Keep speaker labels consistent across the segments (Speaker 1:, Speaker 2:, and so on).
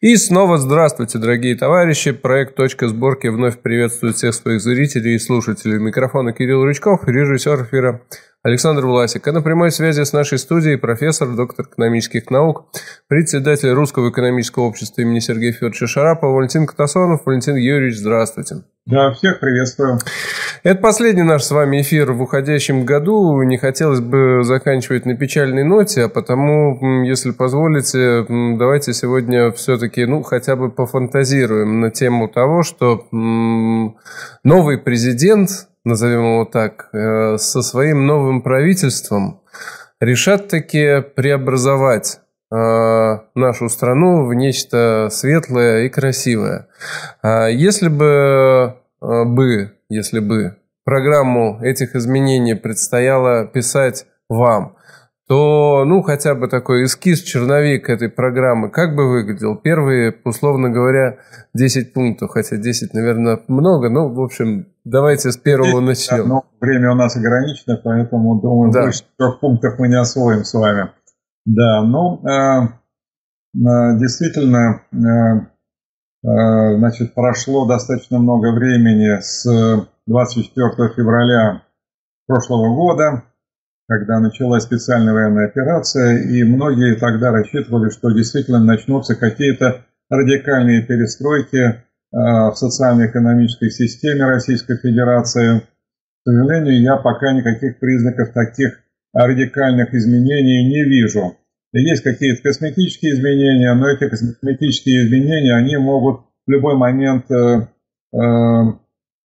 Speaker 1: И снова здравствуйте, дорогие товарищи. Проект «Точка сборки» вновь приветствует всех своих зрителей и слушателей. Микрофона Кирилл Рычков, режиссер эфира Александр Власик. А на прямой связи с нашей студией профессор, доктор экономических наук, председатель Русского экономического общества имени Сергея Федоровича Шарапова Валентин Катасонов. Валентин Юрьевич, здравствуйте.
Speaker 2: Да, всех приветствую.
Speaker 1: Это последний наш с вами эфир в уходящем году. Не хотелось бы заканчивать на печальной ноте, а потому, если позволите, давайте сегодня все-таки, ну, хотя бы пофантазируем на тему того, что новый президент, назовем его так, э, со своим новым правительством решат таки преобразовать э, нашу страну в нечто светлое и красивое. А если бы, э, бы, если бы программу этих изменений предстояло писать вам, то, ну, хотя бы такой эскиз, черновик этой программы, как бы выглядел? Первые, условно говоря, 10 пунктов, хотя 10, наверное, много, но, в общем, давайте с первого начнем.
Speaker 2: Но время у нас ограничено, поэтому, думаю, да. больше трех пунктов мы не освоим с вами. Да, ну, э, э, действительно, э, э, значит, прошло достаточно много времени с 24 февраля прошлого года, когда началась специальная военная операция, и многие тогда рассчитывали, что действительно начнутся какие-то радикальные перестройки э, в социально-экономической системе Российской Федерации. К сожалению, я пока никаких признаков таких радикальных изменений не вижу. Есть какие-то косметические изменения, но эти косметические изменения, они могут в любой момент э, э,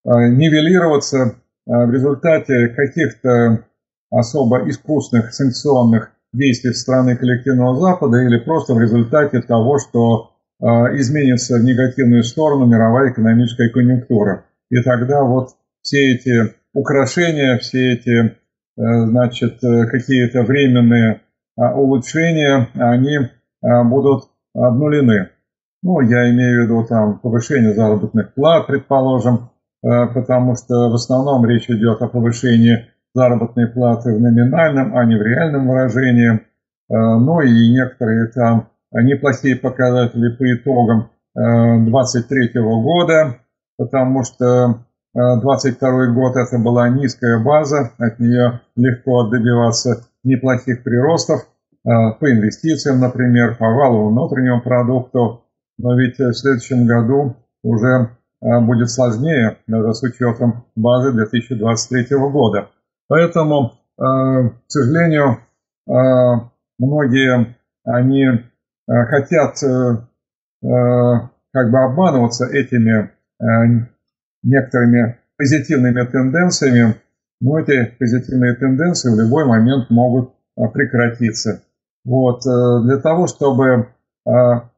Speaker 2: нивелироваться в результате каких-то особо искусных санкционных действий страны коллективного Запада или просто в результате того, что э, изменится в негативную сторону мировая экономическая конъюнктура. И тогда вот все эти украшения, все эти, э, значит, э, какие-то временные э, улучшения, они э, будут обнулены. Ну, я имею в виду там повышение заработных плат, предположим, э, потому что в основном речь идет о повышении заработной платы в номинальном, а не в реальном выражении. Э, ну и некоторые там неплохие показатели по итогам 2023 э, года, потому что 22 э, год это была низкая база, от нее легко добиваться неплохих приростов по инвестициям, например, по валовому внутреннему продукту. Но ведь в следующем году уже будет сложнее, даже с учетом базы 2023 года. Поэтому, э, к сожалению, э, многие они э, хотят как бы обманываться этими некоторыми позитивными тенденциями, но эти позитивные тенденции в любой момент могут прекратиться. Вот. Для того, чтобы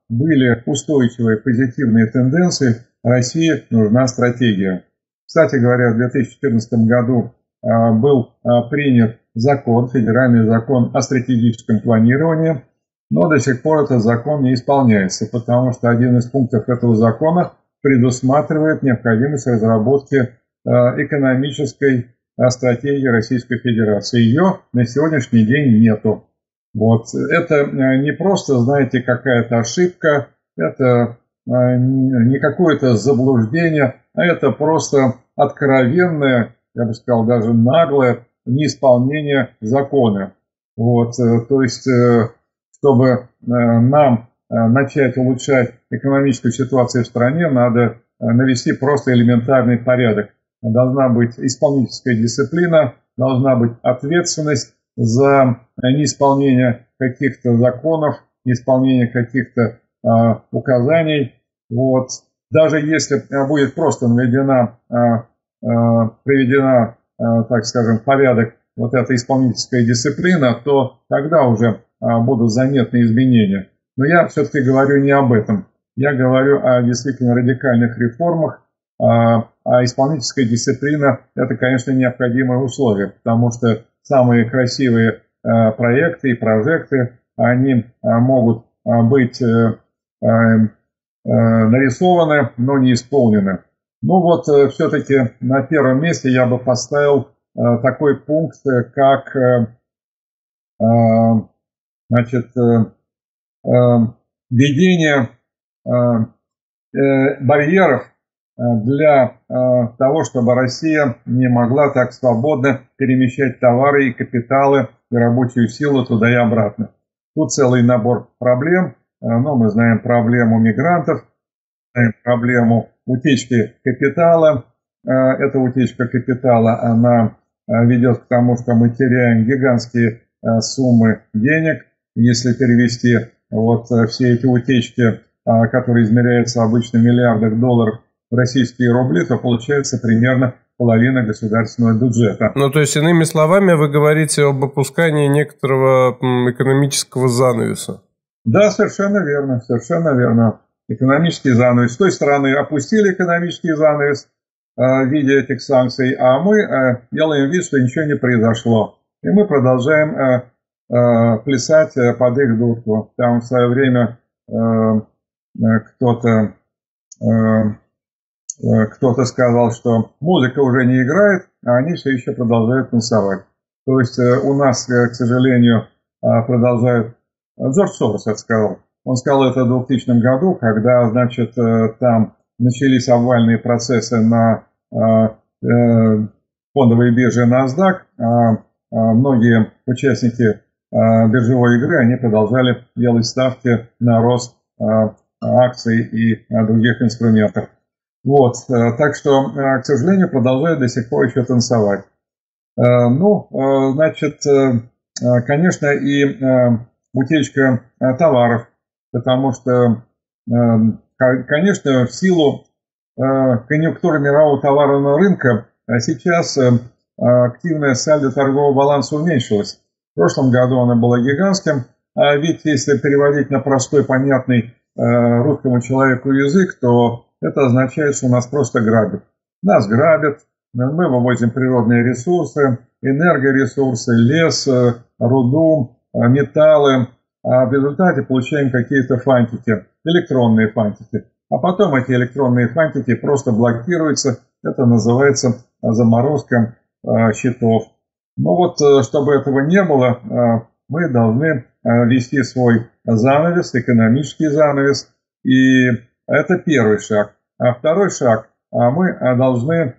Speaker 2: были устойчивые позитивные тенденции, России нужна стратегия. Кстати говоря, в 2014 году был а, принят закон, федеральный закон о стратегическом планировании, но до сих пор этот закон не исполняется, потому что один из пунктов этого закона предусматривает необходимость разработки а, экономической стратегии Российской Федерации. Ее на сегодняшний день нету. Вот. Это не просто, знаете, какая-то ошибка, это не какое-то заблуждение, а это просто откровенное я бы сказал, даже наглое неисполнение закона. Вот, э, то есть, э, чтобы э, нам начать улучшать экономическую ситуацию в стране, надо навести просто элементарный порядок. Должна быть исполнительская дисциплина, должна быть ответственность за неисполнение каких-то законов, неисполнение каких-то указаний. Вот. Даже если будет просто наведена Э, приведена, э, так скажем, в порядок вот эта исполнительская дисциплина, то тогда уже э, будут заметны изменения. Но я все-таки говорю не об этом. Я говорю о действительно радикальных реформах, а исполнительская дисциплина – это, конечно, необходимое условие, потому что самые красивые проекты и прожекты, они могут быть нарисованы, но не исполнены. Ну вот, э, все-таки на первом месте я бы поставил э, такой пункт, э, как значит, введение барьеров для того, чтобы Россия не могла так свободно перемещать товары и капиталы и рабочую силу туда и обратно. Тут целый набор проблем, но мы знаем проблему мигрантов, знаем проблему утечки капитала. Эта утечка капитала, она ведет к тому, что мы теряем гигантские суммы денег, если перевести вот все эти утечки который измеряется обычно в миллиардах долларов в российские рубли, то получается примерно половина государственного бюджета.
Speaker 1: Ну, то есть, иными словами, вы говорите об опускании некоторого экономического занавеса.
Speaker 2: Да, совершенно верно, совершенно верно. Экономический занавес. С той стороны опустили экономический занавес э, в виде этих санкций, а мы э, делаем вид, что ничего не произошло. И мы продолжаем э, плясать под их дудку. Там в свое время кто-то кто-то сказал, что музыка уже не играет, а они все еще продолжают танцевать. То есть у нас, к сожалению, продолжают... Джордж Сорос это сказал. Он сказал это в 2000 году, когда, значит, там начались обвальные процессы на фондовой бирже NASDAQ, а многие участники биржевой игры, они продолжали делать ставки на рост акций и других инструментов. Вот, э, так что, э, к сожалению, продолжают до сих пор еще танцевать. Э, ну, значит, конечно, и утечка товаров, потому что, конечно, в силу конъюнктуры мирового товарного рынка сейчас активная сальдо торгового баланса уменьшилась. В прошлом году она была гигантским, а ведь если переводить на простой, понятный Э, русскому человеку язык, то это означает, что нас просто грабят. Нас грабят, мы вывозим природные ресурсы, энергоресурсы, лес, э, руду, э, металлы, а в результате получаем какие-то фантики, электронные фантики. А потом эти электронные фантики просто блокируются, это называется заморозка счетов. Но вот, чтобы этого не было, мы должны ввести свой занавес, экономический занавес. И это первый шаг. А второй шаг, мы должны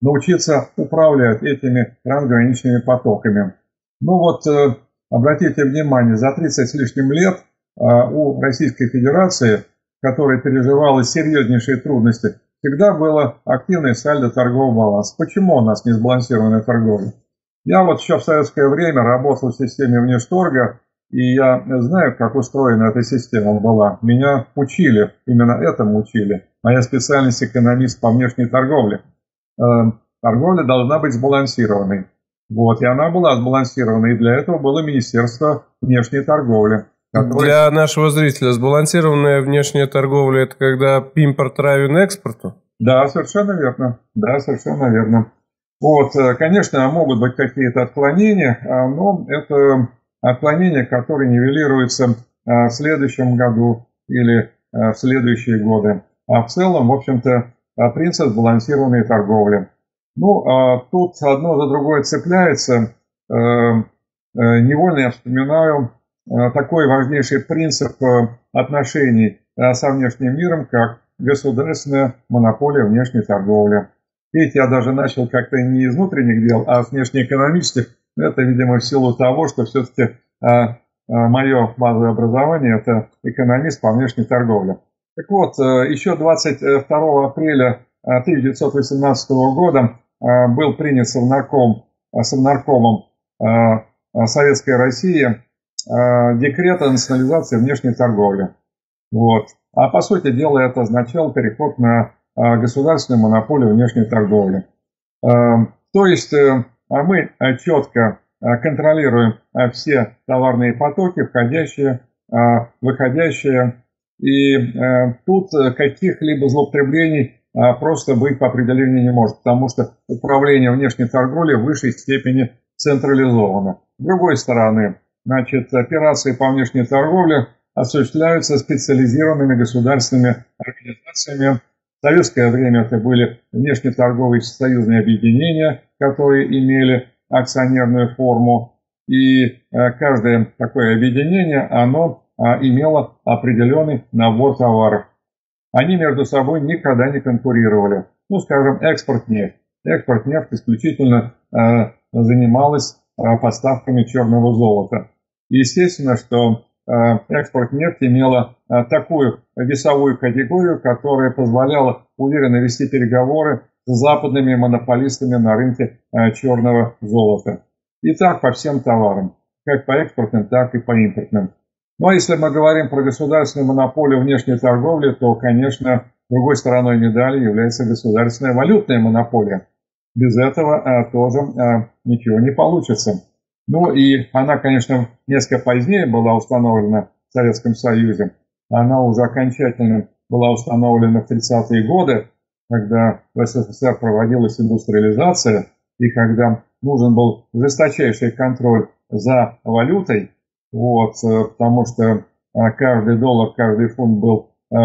Speaker 2: научиться управлять этими трансграничными потоками. Ну вот, э, обратите внимание, за 30 с лишним лет у Российской Федерации, которая переживала серьезнейшие трудности, всегда было активное сальдо торгового баланса. Почему у нас не сбалансированная торговля? Я вот еще в советское время работал в системе внешторга, и я знаю, как устроена эта система была. Меня учили, именно этому учили. Моя специальность экономист по внешней торговле. Эм, торговля должна быть сбалансированной. Вот, и она была сбалансированной, и для этого было Министерство внешней торговли.
Speaker 1: Которое... Для нашего зрителя сбалансированная внешняя торговля – это когда импорт равен экспорту?
Speaker 2: Да, совершенно верно. Да, совершенно верно. Вот, э, конечно, могут быть какие-то отклонения, а, но это отклонения, которые нивелируются а, в следующем году или а, в следующие годы. А в целом, в общем-то, принцип балансированной торговли. Ну, тут одно за другое цепляется. Э, э, невольно я вспоминаю такой важнейший принцип э, отношений со внешним миром, как государственная монополия внешней торговли. Видите, я даже начал как-то не из внутренних дел, а с внешнеэкономических, это, видимо, в силу того, что все-таки а, а, мое базовое образование – это экономист по внешней торговле. Так вот, э, еще 22 апреля 1918 э, года э, был принят Совнарком, Совнаркомом Советской России декрет о национализации внешней торговли. Вот. А по сути дела это означало переход на государственную монополию внешней торговли. То есть а мы э, четко э, контролируем э, все товарные потоки, входящие, выходящие. И тут каких-либо злоупотреблений просто быть по определению не может, потому что управление внешней торговлей в высшей степени централизовано. С другой стороны, значит, операции по внешней торговле осуществляются специализированными государственными организациями. В советское время это были внешнеторговые союзные объединения, которые имели акционерную форму. И э, каждое такое объединение, оно имела определенный набор товаров. Они между собой никогда не конкурировали. Ну, скажем, экспорт нефть. Экспорт нефть исключительно занималась поставками черного золота. Естественно, что экспорт нефти имела такую весовую категорию, которая позволяла уверенно вести переговоры с западными монополистами на рынке черного золота. И так по всем товарам, как по экспортным, так и по импортным. А если мы говорим про государственную монополию внешней торговли, то, конечно, другой стороной медали является государственная валютная монополия. Без этого а, тоже а, ничего не получится. Ну и она, конечно, несколько позднее была установлена в Советском Союзе. Она уже окончательно была установлена в 30-е годы, когда в СССР проводилась индустриализация, и когда нужен был жесточайший контроль за валютой, вот, э, потому что э, каждый доллар, каждый фунт был э,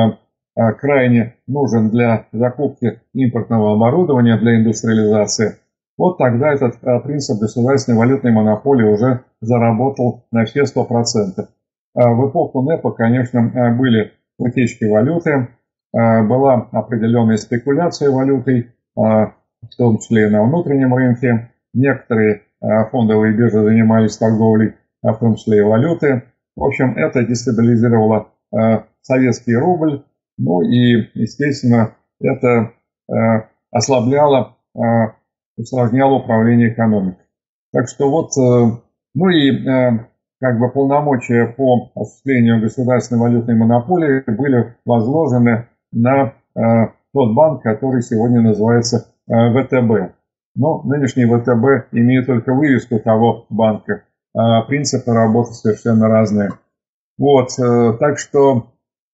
Speaker 2: крайне нужен для закупки импортного оборудования для индустриализации. Вот тогда этот принцип государственной валютной монополии уже заработал на все 100%. В эпоху НЭПа, конечно, были утечки валюты, была определенная спекуляция валютой, в том числе и на внутреннем рынке. Некоторые фондовые биржи занимались торговлей в том числе и валюты. В общем, это дестабилизировало э, советский рубль, ну и, естественно, это э, ослабляло, э, усложняло управление экономикой. Так что вот, ну и как бы полномочия по осуществлению государственной валютной монополии были возложены на тот банк, который сегодня называется ВТБ. Но нынешний ВТБ имеет только вывеску того банка. А принципы работы совершенно разные. Вот, э, так что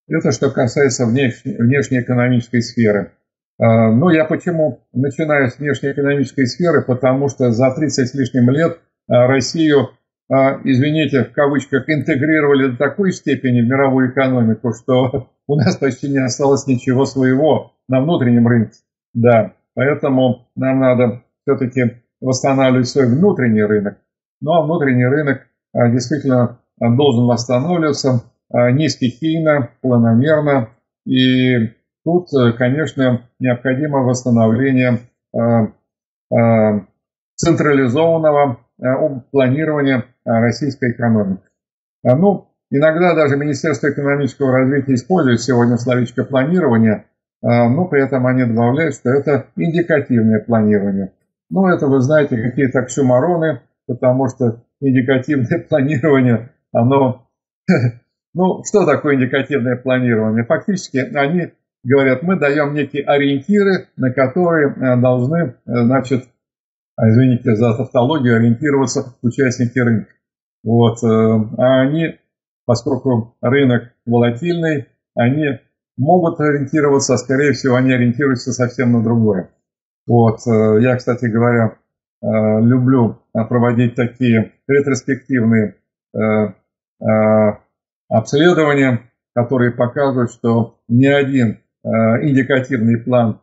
Speaker 2: это что касается внешней, внешнеэкономической сферы. А, ну, я почему начинаю с внешнеэкономической сферы? Потому что за 30 с лишним лет а, Россию, извините, в кавычках, интегрировали до такой степени в мировую экономику, что у нас почти не осталось ничего своего на внутреннем рынке. Да, поэтому нам надо все-таки восстанавливать свой внутренний рынок. Ну а внутренний рынок а, действительно а, должен восстанавливаться а, не стихийно, планомерно. И тут, э, конечно, необходимо восстановление централизованного планирования российской экономики. Ну, иногда даже Министерство экономического развития использует сегодня словечко планирование, но при этом они добавляют, что это индикативное планирование. Ну, это, вы знаете, какие-то оксюмароны, потому что индикативное планирование, оно... Ну, что такое индикативное планирование? Фактически они говорят, мы даем некие ориентиры, на которые э, должны, э, значит, а, извините за тавтологию, ориентироваться участники рынка. Вот. Э, а они, поскольку рынок волатильный, они могут ориентироваться, а скорее всего они ориентируются совсем на другое. Вот. Я, кстати говоря, люблю э, проводить такие ретроспективные э, обследования, которые показывают, что ни один индикативный план,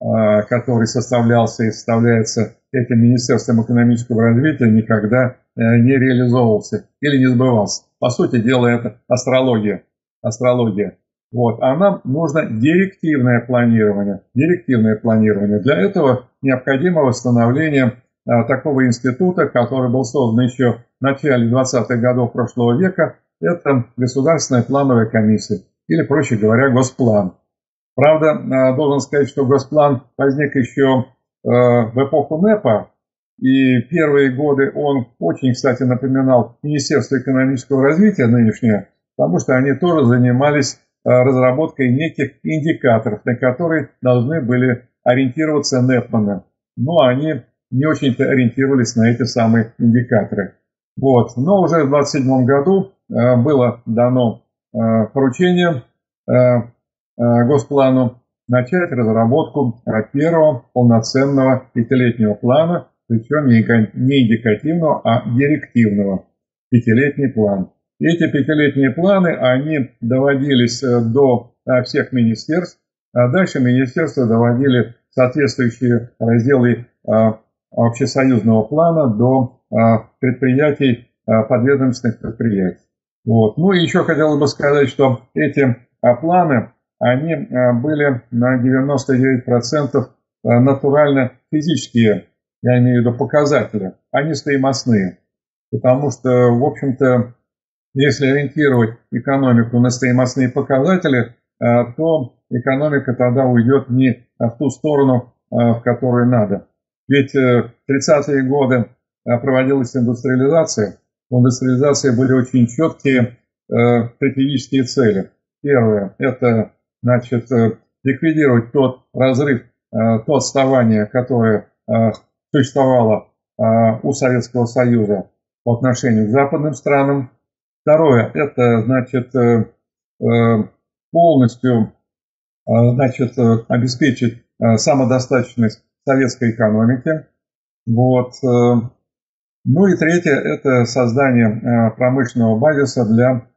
Speaker 2: который составлялся и составляется этим Министерством экономического развития, никогда не реализовывался или не сбывался. По сути дела, это астрология. Астрология. Вот. А нам нужно директивное планирование. Директивное планирование. Для этого необходимо восстановление а, такого института, который был создан еще в начале 20-х годов прошлого века. Это Государственная плановая комиссия, или, проще говоря, Госплан. Правда, а, должен сказать, что Госплан возник еще а, в эпоху НЭПа, и первые годы он очень, кстати, напоминал Министерство экономического развития нынешнее, потому что они тоже занимались разработкой неких индикаторов, на которые должны были ориентироваться Непманы. Но они не очень-то ориентировались на эти самые индикаторы. Вот. Но уже в 27 году э, было дано э, поручение э, Госплану начать разработку первого полноценного пятилетнего плана, причем не индикативного, а директивного. Пятилетний план. Эти пятилетние планы, они доводились до всех министерств, а дальше министерства доводили соответствующие разделы а, общесоюзного плана до а, предприятий, подведомственных предприятий. Вот. Ну и еще хотел бы сказать, что эти планы, они были на 99% натурально физические, я имею в виду показатели, они стоимостные. Потому что, в общем-то, если ориентировать экономику на стоимостные показатели, то экономика тогда уйдет не в ту сторону, в которую надо. Ведь в 30-е годы проводилась индустриализация, в индустриализации были очень четкие э, стратегические цели. Первое – это значит, э, ликвидировать тот разрыв, э, то отставание, которое э, существовало э, у Советского Союза по отношению к западным странам. Второе – это значит, э, э, полностью э, значит, обеспечить самодостаточность советской экономики. Вот. Ну и третье – это создание промышленного базиса для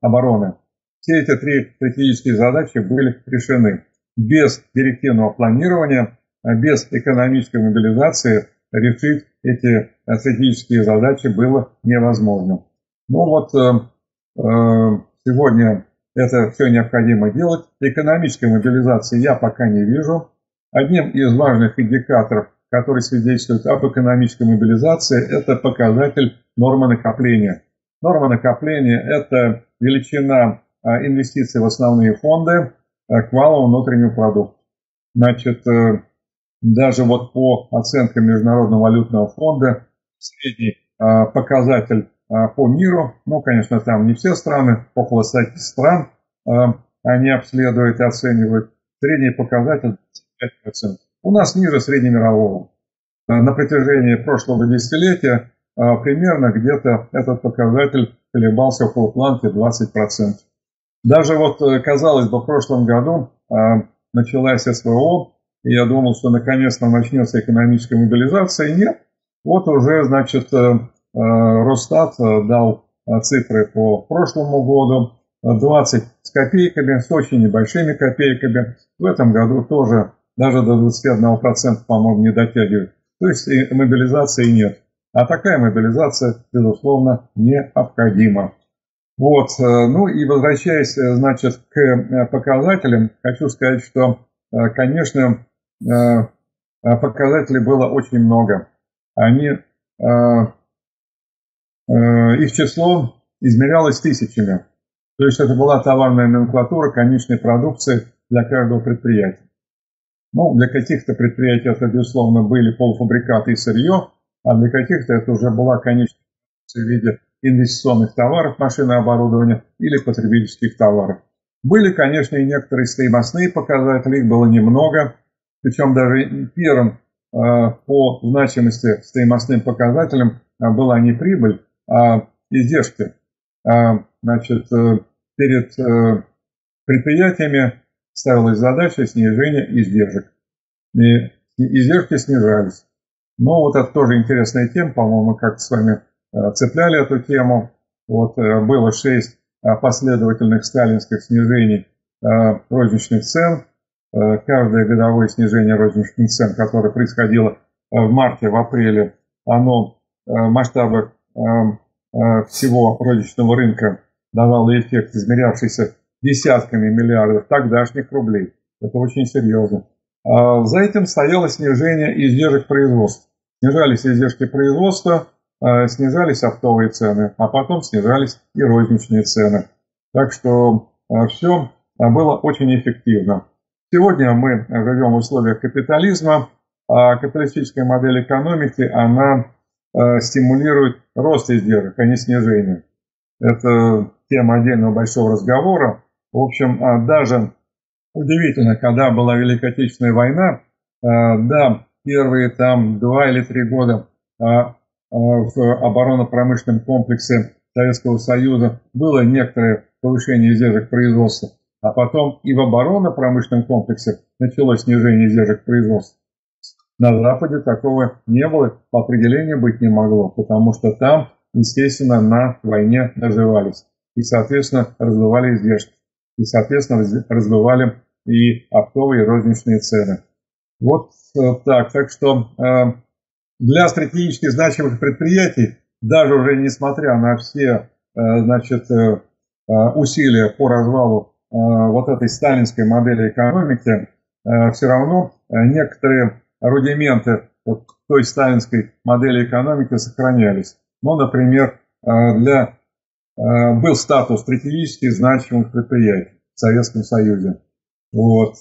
Speaker 2: обороны. Все эти три стратегические задачи были решены. Без директивного планирования, без экономической мобилизации решить эти стратегические задачи было невозможно. Ну вот сегодня это все необходимо делать. Экономической мобилизации я пока не вижу. Одним из важных индикаторов который свидетельствует об экономической мобилизации, это показатель нормы накопления. Норма накопления – это величина а, инвестиций в основные фонды а, к валовому внутреннему продукту. Значит, э, даже вот по оценкам Международного валютного фонда средний а, показатель по миру, ну, конечно, там не все страны, около 100 стран они обследуют и оценивают, средний показатель 5%. У нас ниже среднемирового. Э, на протяжении прошлого десятилетия э, примерно где-то этот показатель колебался около планки 20%. Даже вот, э, казалось бы, в прошлом году началась СВО, и я думал, что наконец-то начнется экономическая мобилизация. Нет, вот уже, значит, Росстат дал цифры по прошлому году, 20 с копейками, с очень небольшими копейками. В этом году тоже даже до 21%, по-моему, не дотягивает. То есть мобилизации нет. А такая мобилизация, безусловно, необходима. Вот, э, ну и возвращаясь, э, значит, к э, показателям, хочу сказать, что, конечно, показателей было очень много. Они, их число измерялось тысячами. То есть это была товарная номенклатура конечной продукции для каждого предприятия. Ну, для каких-то предприятий это, безусловно, были полуфабрикаты и сырье, а для каких-то это уже была конечная в виде инвестиционных товаров, машины оборудования или потребительских товаров. Были, конечно, и некоторые стоимостные показатели, их было немного, причем даже первым э, по значимости стоимостным показателям э, была не прибыль, издержки. Э, значит, перед предприятиями ставилась задача снижения издержек. И издержки снижались. Но вот это тоже интересная тема, по-моему, как с вами э, цепляли эту тему. Вот э, было шесть э, последовательных сталинских снижений розничных цен. Каждое годовое снижение розничных цен, которое происходило в марте, в апреле, оно в масштабах всего розничного рынка давало эффект, измерявшийся десятками миллиардов тогдашних рублей. Это очень серьезно. А за этим стояло снижение издержек производства. Снижались издержки производства, а снижались оптовые цены, а потом снижались и розничные цены. Так что а, все было очень эффективно. Сегодня мы живем в условиях капитализма, а капиталистическая модель экономики, она стимулирует рост издержек, а не снижение. Это тема отдельного большого разговора. В общем, а, даже удивительно, когда была Великая Отечественная война, а, да, первые там два или три года а, в оборонно-промышленном комплексе Советского Союза было некоторое повышение издержек производства, а потом и в оборонно-промышленном комплексе началось снижение издержек производства. На Западе такого не было, по определению быть не могло, потому что там, естественно, на войне наживались и, соответственно, раздували издержки и, соответственно, раздували и оптовые и розничные цены. Вот э, так. Так что э, для стратегически значимых предприятий, даже уже несмотря на все значит, усилия по развалу вот этой сталинской модели экономики, все равно некоторые рудименты той сталинской модели экономики сохранялись. Ну, например, для, был статус стратегически значимых предприятий в Советском Союзе. Вот.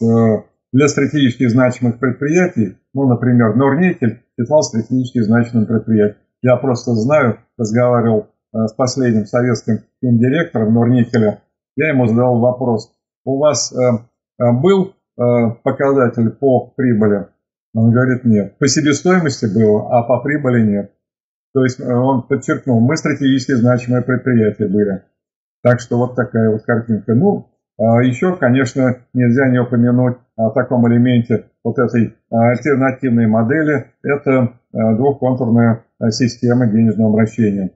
Speaker 2: Для стратегически значимых предприятий, ну, например, Норникель считал стратегически значимым предприятием. Я просто знаю, разговаривал э, с последним советским директором Норникеля, я ему задал вопрос, у вас э, э, был показатель по прибыли? Он говорит, нет. По себестоимости было, а по прибыли нет. То есть он подчеркнул, мы стратегически значимое предприятие были. Так что вот такая вот картинка. Ну, а Еще, конечно, нельзя не упомянуть о таком элементе вот этой альтернативной модели. Это а, двухконтурная система денежного обращения.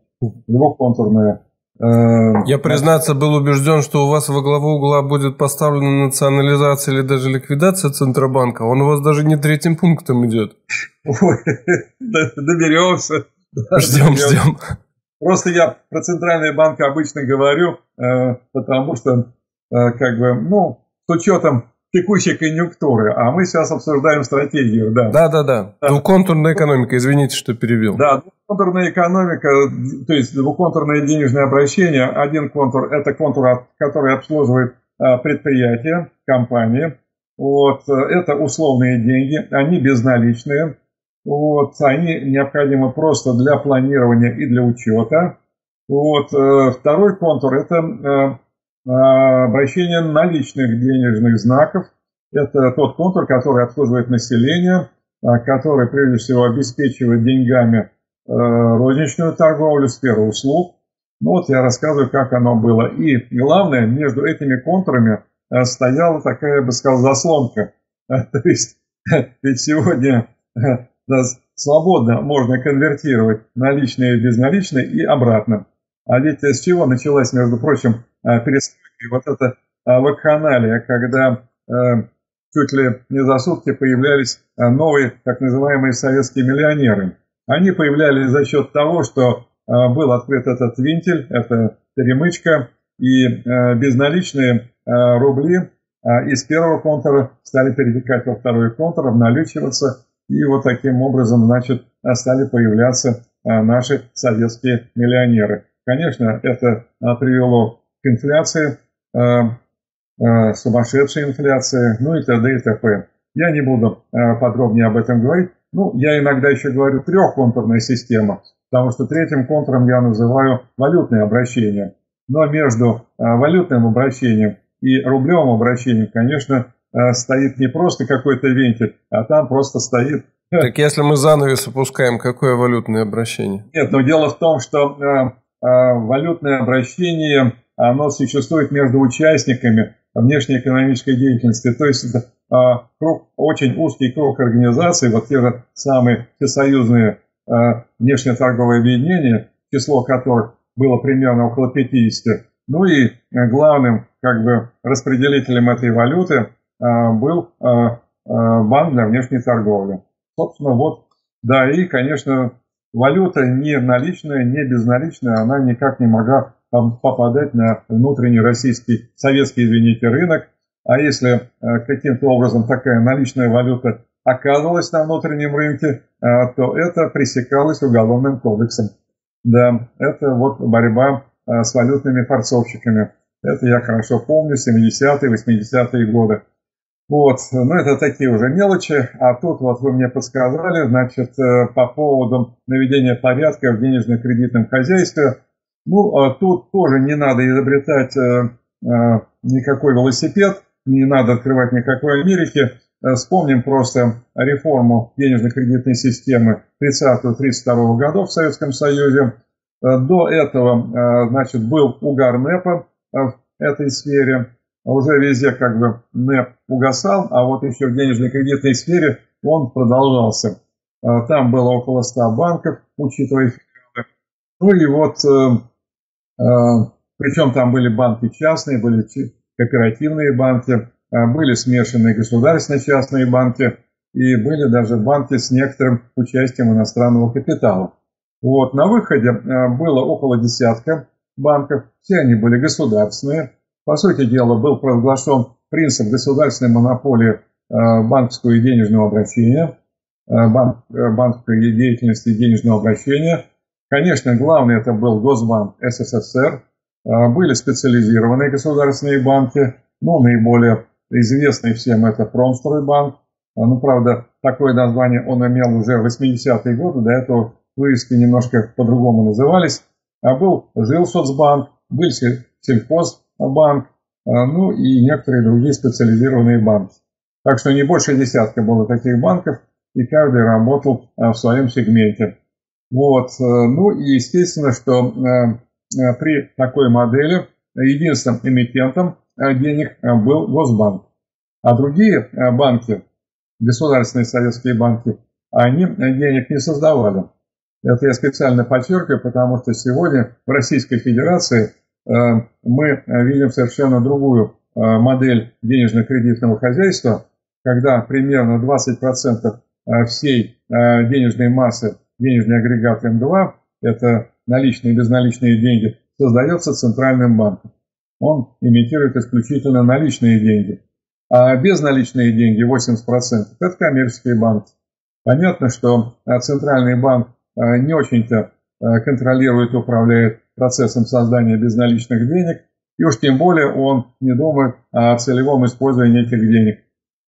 Speaker 2: Двухконтурная
Speaker 1: я, признаться, был убежден, что у вас во главу угла будет поставлена национализация или даже ликвидация Центробанка. Он у вас даже не третьим пунктом идет.
Speaker 2: Ой, доберемся.
Speaker 1: Ждем, ждем.
Speaker 2: Просто я про Центральный банк обычно говорю, э, потому что Э, как бы, ну, с учетом текущей конъюнктуры, а мы сейчас обсуждаем стратегию, да.
Speaker 1: Да, да, да. Двухконтурная экономика, извините, что перебил.
Speaker 2: Да, двухконтурная экономика, то есть двухконтурное денежное обращение. Один контур – это контур, который обслуживает э, предприятия, компании. Вот, э, это условные деньги, они безналичные. Вот, они необходимы просто для планирования и для учета. Вот, второй контур – это а, обращение наличных денежных знаков. Это тот контур, который обслуживает население, а, который прежде всего обеспечивает деньгами а, розничную торговлю, сферу услуг. Ну вот я рассказываю, как оно было. И главное, между этими контурами стояла такая, я бы сказал, заслонка. То есть, ведь сегодня свободно можно конвертировать наличные в безналичные и обратно. А ведь с чего началась, между прочим, а, перестройки, вот это а, вакханалия, когда а, чуть ли не за сутки появлялись новые так называемые советские миллионеры. Они появлялись за счет того, что был открыт этот винтель, это перемычка, и безналичные рубли из первого контура стали перетекать во второй контур, обналичиваться, и вот таким образом, значит, стали появляться наши советские миллионеры. Конечно, это привело к инфляции, э, э, сумасшедшей инфляции, ну и т.д. и т.п. Я не буду э, подробнее об этом говорить. Ну, я иногда еще говорю трехконтурная система, потому что третьим контуром я называю валютное обращение. Но между валютным обращением и рублевым обращением, конечно, стоит не просто какой-то вентиль, а там просто стоит...
Speaker 1: Так если мы занавес опускаем, какое валютное обращение?
Speaker 2: Нет, но дело в том, что валютное обращение оно существует между участниками внешнеэкономической деятельности. То есть это а, круг, очень узкий круг организаций, вот те же самые всесоюзные а, внешнеторговые объединения, число которых было примерно около 50. Ну и главным как бы распределителем этой валюты а, был а, а, банк для внешней торговли. Собственно, вот, да, и, конечно, валюта не наличная, не безналичная, она никак не могла попадать на внутренний российский, советский, извините, рынок. А если э, каким-то образом такая наличная валюта оказывалась на внутреннем рынке, э, то это пресекалось уголовным кодексом. Да, это вот борьба э, с валютными форцовщиками. Это я хорошо помню, 70-е, 80-е годы. Вот, ну это такие уже мелочи, а тут вот вы мне подсказали, значит, по поводу наведения порядка в денежно-кредитном хозяйстве, ну, а тут тоже не надо изобретать э, э, никакой велосипед, не надо открывать никакой Америки. Э, вспомним просто реформу денежно-кредитной системы 30-32 годов в Советском Союзе. До этого, значит, был угар НЭПа в этой сфере. Уже везде как бы НЭП угасал, а вот еще в денежно-кредитной сфере он продолжался. Там было около 100 банков, учитывая ну и вот Причем там были банки частные, были кооперативные банки, а, были смешанные государственные частные банки и были даже банки с некоторым участием иностранного капитала. Вот, на выходе а, было около десятка банков, все они были государственные. По сути дела, был провозглашен принцип государственной монополии э, банковского и денежного обращения, э, банк, э, банковской деятельности и денежного обращения. Конечно, главный это был Госбанк СССР. Были специализированные государственные банки, ну, наиболее известный всем это Промстройбанк. Ну, правда, такое название он имел уже в 80-е годы, до этого вывески немножко по-другому назывались. А был Жилсоцбанк, был Сельхозбанк, а, ну и некоторые другие специализированные банки. Так что не больше десятка было таких банков, и каждый работал а, в своем сегменте. Вот. Э, ну и естественно, что э, э, при такой модели единственным эмитентом денег был Госбанк. А другие банки, государственные советские банки, они денег не создавали. Это я специально подчеркиваю, потому что сегодня в Российской Федерации мы видим совершенно другую модель денежно-кредитного хозяйства, когда примерно 20% э, всей денежной массы, денежный агрегат М2, это наличные и безналичные деньги, создается Центральным банком. Он имитирует исключительно наличные деньги. А безналичные деньги, 80%, это коммерческие банки. Понятно, что Центральный банк не очень-то контролирует и управляет процессом создания безналичных денег, и уж тем более он не думает о целевом использовании этих денег.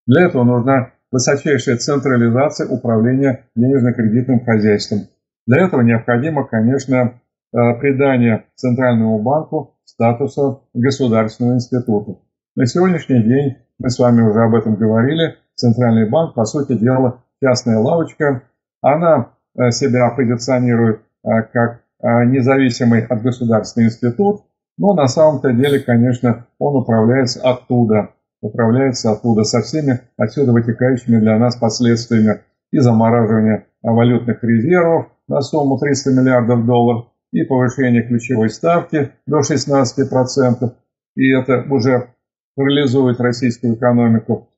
Speaker 2: Для этого нужна высочайшая централизация управления денежно-кредитным хозяйством. Для этого необходимо, конечно, э, придание Центральному банку статуса государственного института. На сегодняшний день, мы с вами уже об этом говорили, Центральный банк, по сути дела, частная лавочка. Она э, себя позиционирует э, как независимый от государственный институт, но на самом-то деле, конечно, он управляется оттуда, управляется оттуда со всеми отсюда вытекающими для нас последствиями и замораживания валютных резервов на сумму 300 миллиардов долларов, и повышение ключевой ставки до 16%, и это уже парализует российскую экономику.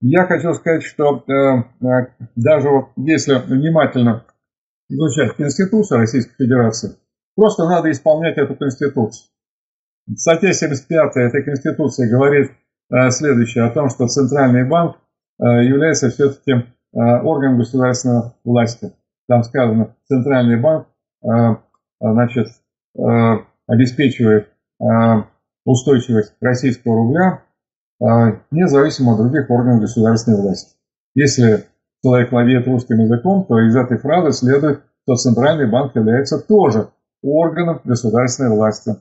Speaker 2: Я хочу сказать, что э, э, даже вот если внимательно изучать Конституцию Российской Федерации, просто надо исполнять эту Конституцию. Статья 75 этой Конституции говорит следующее, о том, что Центральный банк э, является все-таки э, органом государственной власти. Там сказано, Центральный банк э, значит, э, обеспечивает э, устойчивость российского рубля э, независимо от других органов государственной власти. Если человек владеет русским языком, то из этой фразы следует, что Центральный банк является тоже органом государственной власти.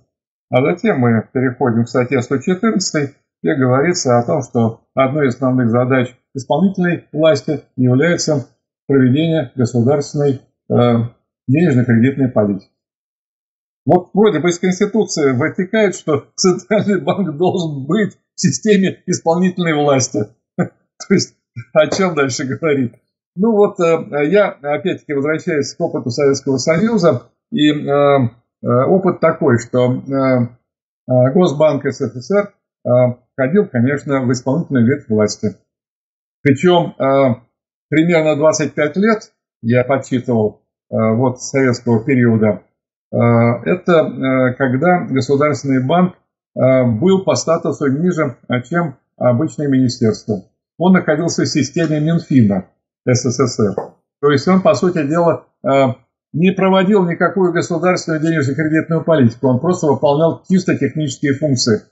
Speaker 2: А затем мы переходим к статье 114, где говорится о том, что одной из основных задач исполнительной власти является проведение государственной э, денежно-кредитной политики. Вот вроде бы из Конституции вытекает, что Центральный банк должен быть в системе исполнительной власти. То есть о чем дальше говорить? Ну вот э, я опять-таки возвращаюсь к опыту Советского Союза, и э, опыт такой, что Госбанк СССР входил, конечно, в исполнительную ветвь власти. Причем примерно 25 лет, я подсчитывал, вот советского периода, это когда Государственный банк был по статусу ниже, чем обычное министерство он находился в системе Минфина СССР. То есть он, по сути дела, э, не проводил никакую государственную денежно-кредитную политику, он просто выполнял чисто технические функции.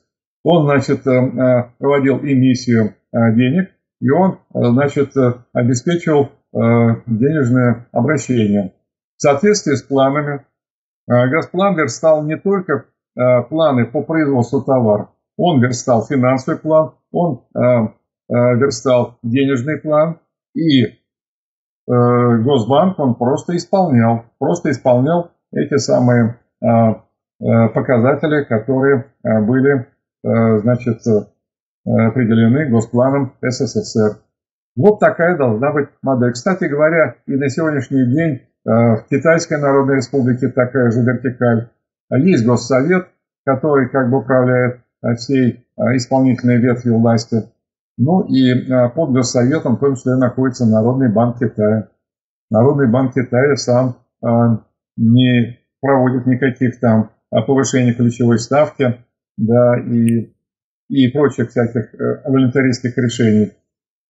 Speaker 2: Он, значит, э, э, проводил эмиссию денег, и он, значит, обеспечивал денежное обращение. В соответствии с планами, Газплан верстал не только планы по производству товаров, он верстал финансовый план, он Э, верстал денежный план, и э, Госбанк он просто исполнял, просто исполнял эти самые э, показатели, которые были, значит, определены Госпланом СССР. Вот такая должна быть модель. Кстати говоря, и на сегодняшний день в Китайской Народной Республике такая же вертикаль. Есть Госсовет, который как бы управляет всей исполнительной ветвью власти. Ну и под госсоветом в том числе находится Народный банк Китая. Народный банк Китая сам не проводит никаких там повышения ключевой ставки, да, и, и прочих всяких волонтаристских решений.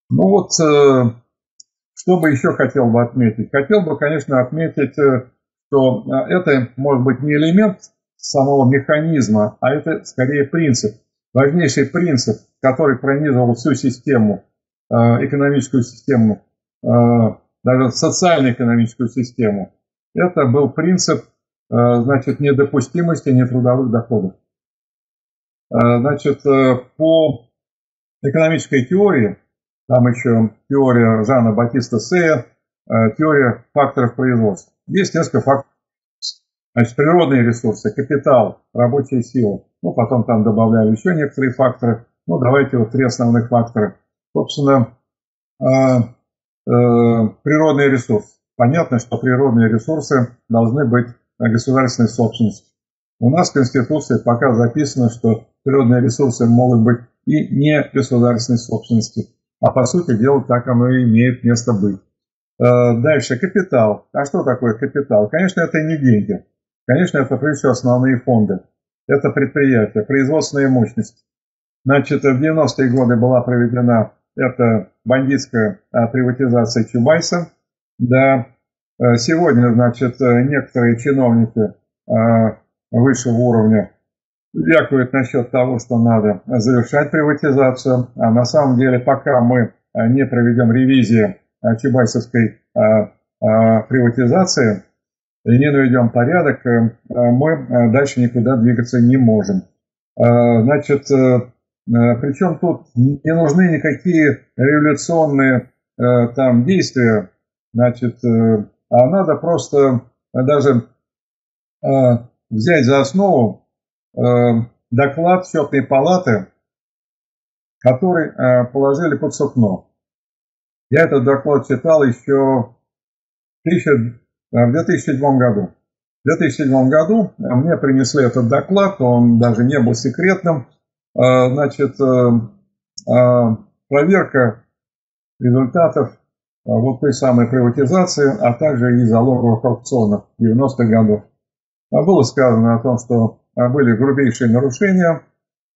Speaker 2: Ну вот, что бы еще хотел бы отметить? Хотел бы, конечно, отметить, что это может быть не элемент самого механизма, а это скорее принцип, важнейший принцип, который пронизывал всю систему, экономическую систему даже социально-экономическую систему. Это был принцип э, значит, недопустимости нетрудовых доходов. Э, значит, э, по экономической теории, там еще теория Жана Батиста Сея, теория факторов производства. Есть несколько факторов. Значит, природные ресурсы, капитал, рабочая сила. Ну, потом там добавляли еще некоторые факторы. Ну, давайте вот три основных фактора. Собственно, Э, природные ресурсы. Понятно, что природные ресурсы должны быть государственной собственностью. У нас в Конституции пока записано, что природные ресурсы могут быть и не государственной собственностью. А по сути дела так оно и имеет место быть. Э, дальше, капитал. А что такое капитал? Конечно, это не деньги. Конечно, это прежде всего основные фонды. Это предприятия, производственная мощность. Значит, в 90-е годы была проведена это бандитская а, приватизация Чубайса. Да, э, сегодня, значит, э, некоторые чиновники высшего уровня вякуют насчет того, что надо завершать приватизацию. А на самом деле, пока мы а, не проведем ревизии чубайсовской приватизации и не наведем порядок, э, мы дальше никуда двигаться не можем. Значит, Э, Причем тут не нужны никакие революционные э, там действия, значит, а надо просто даже взять за основу доклад счетной палаты, который положили под сукно. Я этот доклад читал еще в 2007 году. В 2007 году мне принесли этот доклад, он даже не был секретным, значит, э, проверка результатов вот той самой приватизации, а также и залоговых аукционов 90-х годов. Было сказано о том, что были грубейшие нарушения,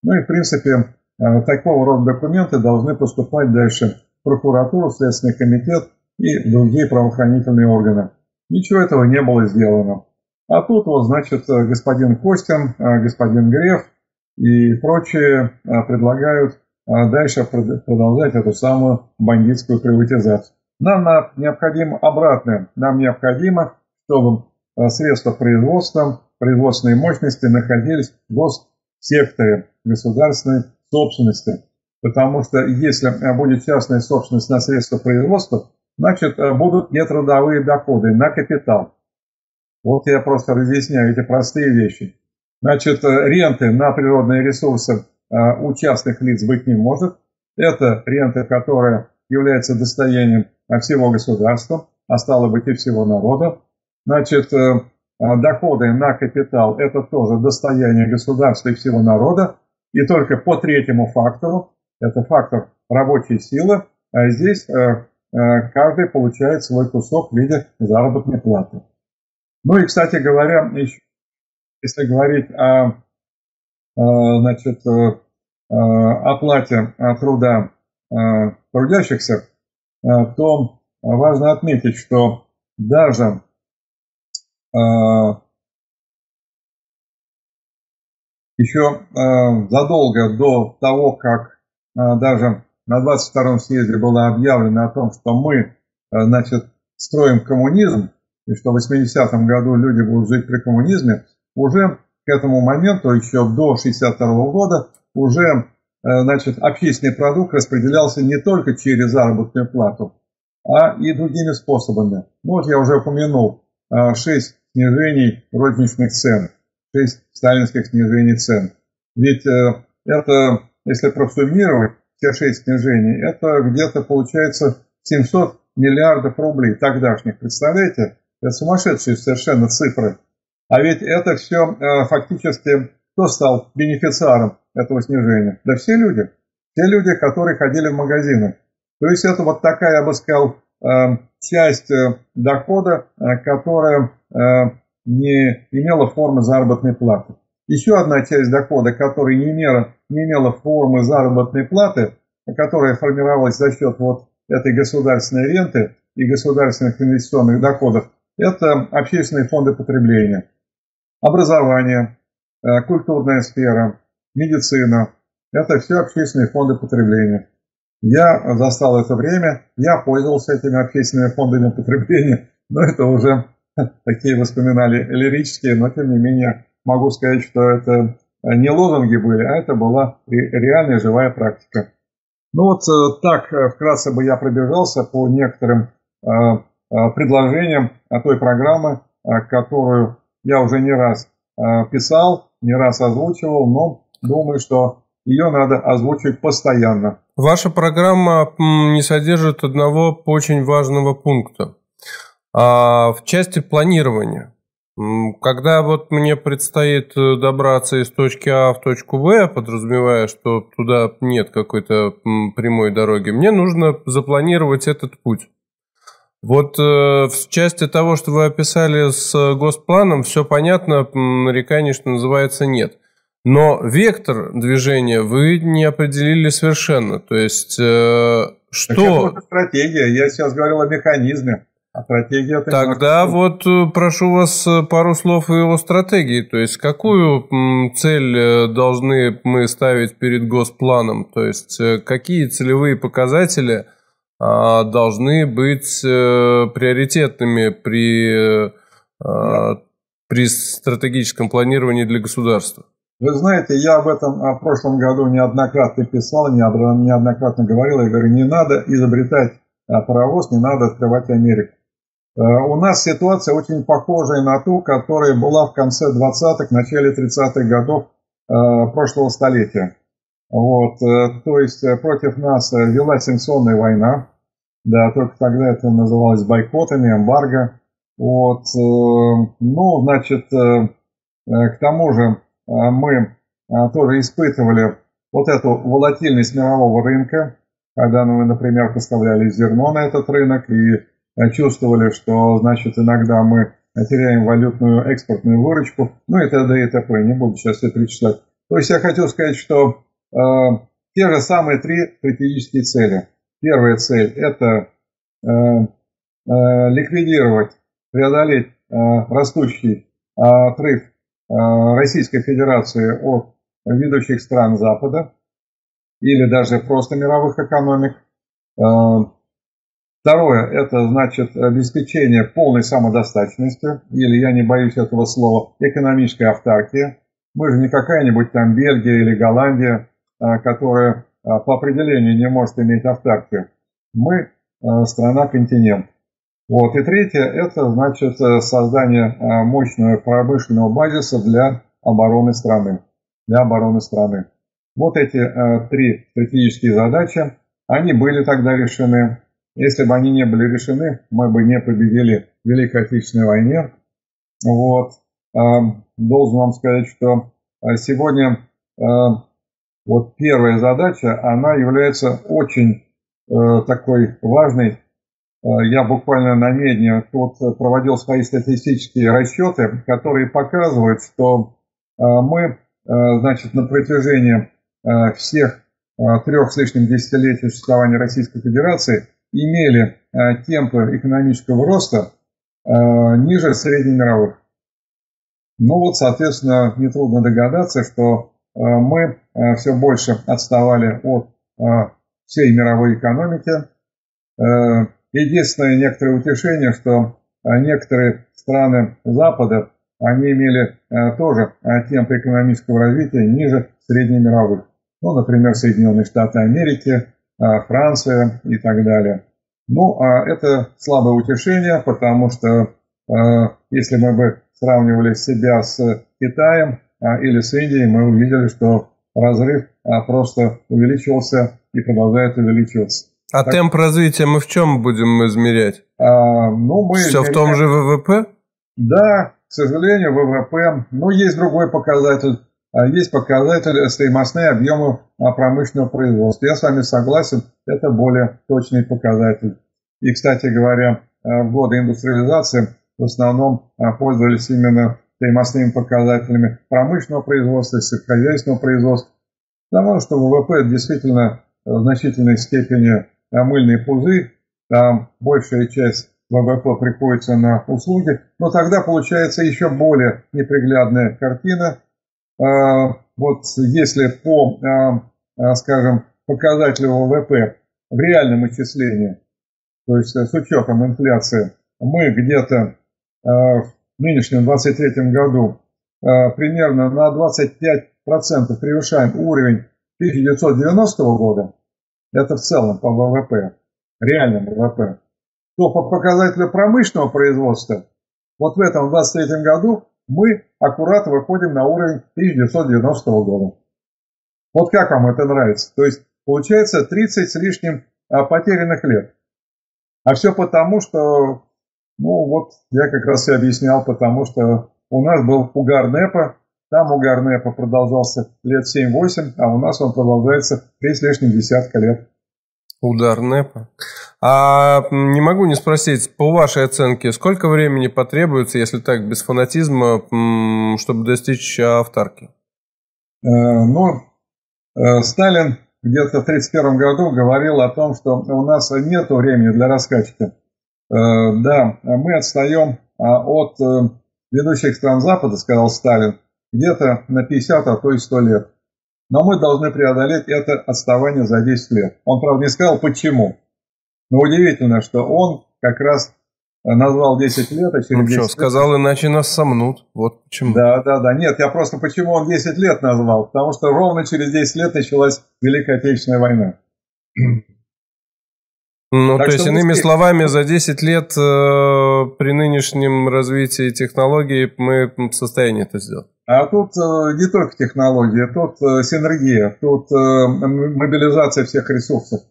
Speaker 2: ну и, в принципе, такого рода документы должны поступать дальше в прокуратуру, Следственный комитет и другие правоохранительные органы. Ничего этого не было сделано. А тут вот, значит, господин Костин, господин Греф – и прочие а, предлагают а, дальше продолжать эту самую бандитскую приватизацию. Нам необходимо обратное. Нам необходимо, чтобы а, средства производства, производственные мощности находились в госсекторе государственной собственности. Потому что если будет частная собственность на средства производства, значит будут нетрудовые доходы на капитал. Вот я просто разъясняю эти простые вещи. Значит, э, ренты на природные ресурсы э, у частных лиц быть не может. Это рента, которая является достоянием всего государства, а стало быть и всего народа. Значит, э, доходы на капитал – это тоже достояние государства и всего народа. И только по третьему фактору, это фактор рабочей силы, здесь каждый получает свой кусок в виде заработной платы. Ну и, кстати говоря, еще если говорить о, значит, э, оплате труда трудящихся, э, то важно отметить, что даже еще задолго до того, как даже на 22-м съезде было объявлено о том, что мы, значит, строим коммунизм, и что в 80-м году люди будут жить при коммунизме, уже к этому моменту, еще до 1962 года, уже значит, общественный продукт распределялся не только через заработную плату, а и другими способами. Ну вот я уже упомянул 6 э, снижений розничных цен, 6 сталинских снижений цен. Ведь э, это, если просуммировать все 6 снижений, это где-то получается 700 миллиардов рублей тогдашних. Представляете? Это сумасшедшие совершенно цифры. А ведь это все э, фактически кто стал бенефициаром этого снижения? Да все люди. Все люди, которые ходили в магазины. То есть это вот такая, я бы сказал, э, часть э, дохода, которая не имела формы заработной платы. Еще одна часть дохода, которая не имела, не имела формы заработной платы, которая формировалась за счет вот этой государственной ренты и государственных инвестиционных доходов, это общественные фонды потребления. Образование, э, культурная сфера, медицина – это все общественные фонды потребления. Я застал это время, я пользовался этими общественными фондами потребления, но это уже такие воспоминания лирические, но тем не менее могу сказать, что это не лозунги были, а это была реальная живая практика. Ну вот э, так э, вкратце бы я пробежался по некоторым э, предложениям той программы, которую я уже не раз писал, не раз озвучивал, но думаю, что ее надо озвучивать постоянно.
Speaker 1: Ваша программа не содержит одного очень важного пункта. А в части планирования. Когда вот мне предстоит э, добраться из точки А в точку Б, подразумевая, что туда нет какой-то прямой дороги, мне нужно запланировать этот путь. Вот э, в части того, что вы описали с госпланом, все понятно, нареканий, что называется, нет. Но вектор движения вы не определили совершенно. То есть, э, что...
Speaker 2: это стратегия. Я сейчас говорил о механизме. А стратегия
Speaker 1: это Тогда вот э, прошу вас э, пару слов о стратегии. То есть, какую цель э, должны мы ставить перед госпланом? То есть, какие целевые показатели а, должны быть приоритетными при, да. при стратегическом планировании для государства?
Speaker 2: Вы знаете, я об этом в прошлом году неоднократно писал, неоднократно говорил. Я говорю, не надо изобретать а, паровоз, не надо открывать Америку. Э, у нас ситуация очень похожая на ту, которая была в конце 20-х, начале 30-х годов э, прошлого столетия. Вот, э, то есть против нас вела санкционная война, да, только тогда это называлось бойкотами, эмбарго. Вот, ну, значит, к тому же мы тоже испытывали вот эту волатильность мирового рынка, когда мы, например, поставляли зерно на этот рынок и чувствовали, что, значит, иногда мы теряем валютную экспортную выручку, ну и т.д. и т.п. Не буду сейчас это перечислять. То есть я хочу сказать, что э, те же самые три стратегические цели. Первая цель – это э, э, ликвидировать, преодолеть э, растущий отрыв э, Российской Федерации от ведущих стран Запада или даже просто мировых экономик. Э, Второе – это, значит, обеспечение полной самодостаточности, или, я не боюсь этого слова, экономической автаркии. Мы же не какая-нибудь там Бельгия или Голландия, а, которая по определению не может иметь автаркию. Мы страна-континент. Вот. И третье – это, значит, создание мощного промышленного базиса для обороны страны. Для обороны страны. Вот эти три стратегические задачи, они были тогда решены. Если бы они не были решены, мы бы не победили в Великой Отечественной войне. Вот. Должен вам сказать, что сегодня вот первая задача, она является очень э, такой важной. А, я буквально на медне тут проводил свои статистические расчеты, которые показывают, что а, мы, значит, на протяжении всех трех с лишним десятилетий существования Российской Федерации имели э, темпы экономического роста э, ниже среднемировых. Ну вот, соответственно, нетрудно догадаться, что э, мы все больше отставали от всей мировой экономики. Единственное некоторое утешение, что некоторые страны Запада, они имели тоже темпы экономического развития ниже среднемировых. Ну, например, Соединенные Штаты Америки, а, Франция и так далее. Ну, а это слабое утешение, потому что а, если мы бы сравнивали себя с Китаем а, или с Индией, мы увидели, что разрыв просто увеличивался и продолжает увеличиваться.
Speaker 1: А так, темп развития мы в чем будем измерять?
Speaker 2: А, ну, мы
Speaker 1: Все измеряем... в том же ВВП?
Speaker 2: Да, к сожалению, ВВП. Но есть другой показатель а есть показатель стоимостные объемы а, промышленного производства. Я с вами согласен, это более точный показатель. И, кстати говоря, а, в годы индустриализации в основном пользовались именно стоимостными показателями промышленного производства, сельскохозяйственного производства. Потому что ВВП действительно в значительной степени мыльный пузырь, там большая часть ВВП приходится на услуги, но тогда получается еще более неприглядная картина. А, вот если по, а, а, скажем, показателю ВВП в реальном исчислении, то есть с учетом инфляции, мы где-то в нынешнем 23 году примерно на 25% превышаем уровень 1990 года, это в целом по ВВП, реальному ВВП, то по показателю промышленного производства вот в этом 23 году мы аккуратно выходим на уровень 1990 года. Вот как вам это нравится? То есть получается 30 с лишним а, потерянных лет. А все потому, что, ну вот я как раз и объяснял, потому что у нас был угар НЭПа, там угар НЭПа продолжался лет 7-8, а у нас он продолжается 3 с лишним десятка лет.
Speaker 1: Удар НЭПа. А не могу не спросить, по вашей оценке, сколько времени потребуется, если так, без фанатизма, чтобы достичь автарки?
Speaker 2: Э, ну, э, Сталин где-то в 1931 году говорил о том, что у нас нет времени для раскачки. Э, да, мы отстаем а, от ведущих стран Запада, сказал Сталин, где-то на 50, а то и 100 лет. Но мы должны преодолеть это отставание за 10 лет. Он, правда, не сказал, почему. Но удивительно, что он как раз назвал 10 лет, а через
Speaker 1: ну, 10 что, лет... сказал, иначе нас сомнут. Вот почему.
Speaker 2: Да, да, да. Нет, я просто почему он 10 лет назвал? Потому что ровно через 10 лет началась Великая Отечественная война.
Speaker 1: Ну, так то есть, иными успех... словами, за 10 лет э, при нынешнем развитии технологий мы в состоянии это сделать.
Speaker 2: А тут э, не только технология, тут э, синергия, тут э, мобилизация всех ресурсов,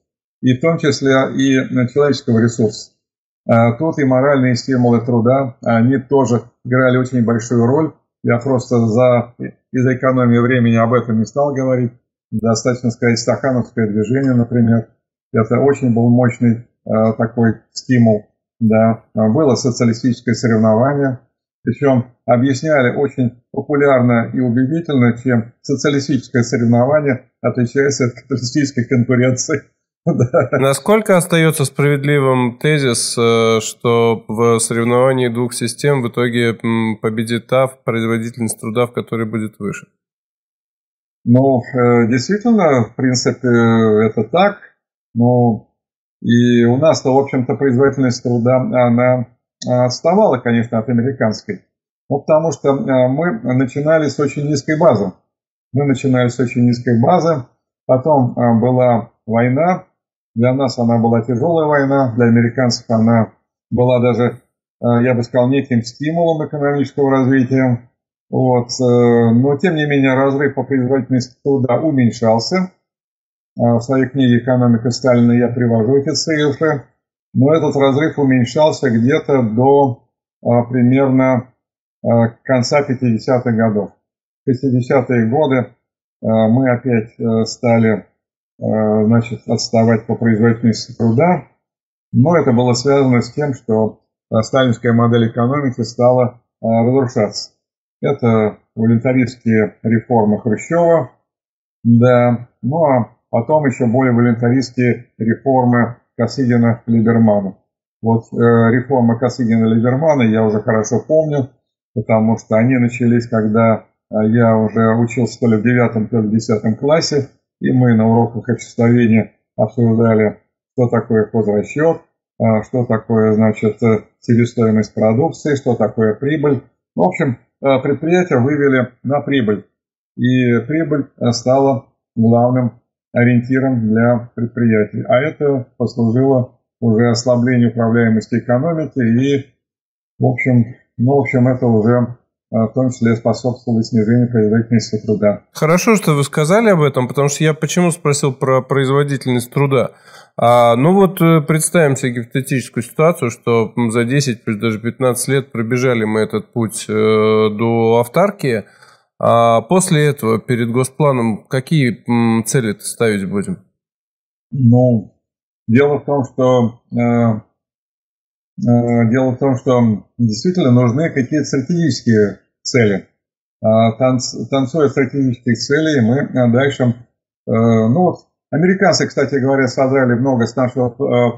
Speaker 2: и в том числе и человеческого ресурса. А тут и моральные стимулы труда, они тоже играли очень большую роль. Я просто за, из-за экономии времени об этом не стал говорить. Достаточно сказать стакановское движение, например. Это очень был мощный такой стимул. Да. Было социалистическое соревнование, причем объясняли очень популярно и убедительно, чем социалистическое соревнование отличается от капиталистической конкуренции.
Speaker 1: Насколько остается справедливым тезис, э, что в соревновании двух систем в итоге победит та производительность труда, в которой будет выше?
Speaker 2: Ну, э, действительно, в принципе, это так. Но и у нас-то, в общем-то, производительность труда, она отставала, конечно, от американской. Ну, потому что э, мы начинали с очень низкой базы. Мы начинали с очень низкой базы. Потом э, была война. Для нас она была тяжелая война. Для американцев она была даже, э, я бы сказал, неким стимулом экономического развития. Вот. Но, тем не менее, разрыв по производительности труда уменьшался. В своей книге «Экономика Сталина» я привожу эти цифры. Но этот разрыв уменьшался где-то до примерно Э, конца 50-х годов. В 50-е годы мы опять э, стали значит, отставать по производительности труда, но это было связано с тем, что сталинская модель экономики стала разрушаться. Это волюнтаристские реформы Хрущева, да, ну а потом еще более волюнтаристские реформы Косыгина-Либермана. Вот э, реформа Косыгина-Либермана я уже хорошо помню, потому что они начались, когда а, я уже учился то ли в девятом, то ли в десятом классе, и мы на уроках отчисления обсуждали, что такое хозрасчет, а, что такое, значит, себестоимость продукции, что такое прибыль. В общем, предприятия вывели на прибыль, и прибыль стала главным ориентиром для предприятий. А это послужило уже ослаблению управляемости экономики и, в общем, ну, в общем, это уже э, в том числе способствовало снижению производительности труда.
Speaker 1: Хорошо, что вы сказали об этом, потому что я почему спросил про производительность труда. А, ну вот э, представим себе гипотетическую ситуацию, что за 10, пусть даже 15 лет пробежали мы этот путь э, до автарки, а после этого перед госпланом какие цели ставить будем?
Speaker 2: Ну, дело в том, что э, дело в том, что действительно нужны какие-то стратегические цели. А танцуя стратегических целей, мы дальше... Ну вот, американцы, кстати говоря, содрали много с нашего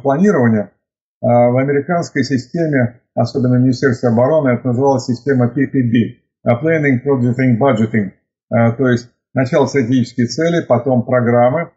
Speaker 2: планирования. В американской системе, особенно Министерстве обороны, это называлась система PPB – Planning, Projecting, Budgeting. То есть Сначала стратегические цели, потом программы,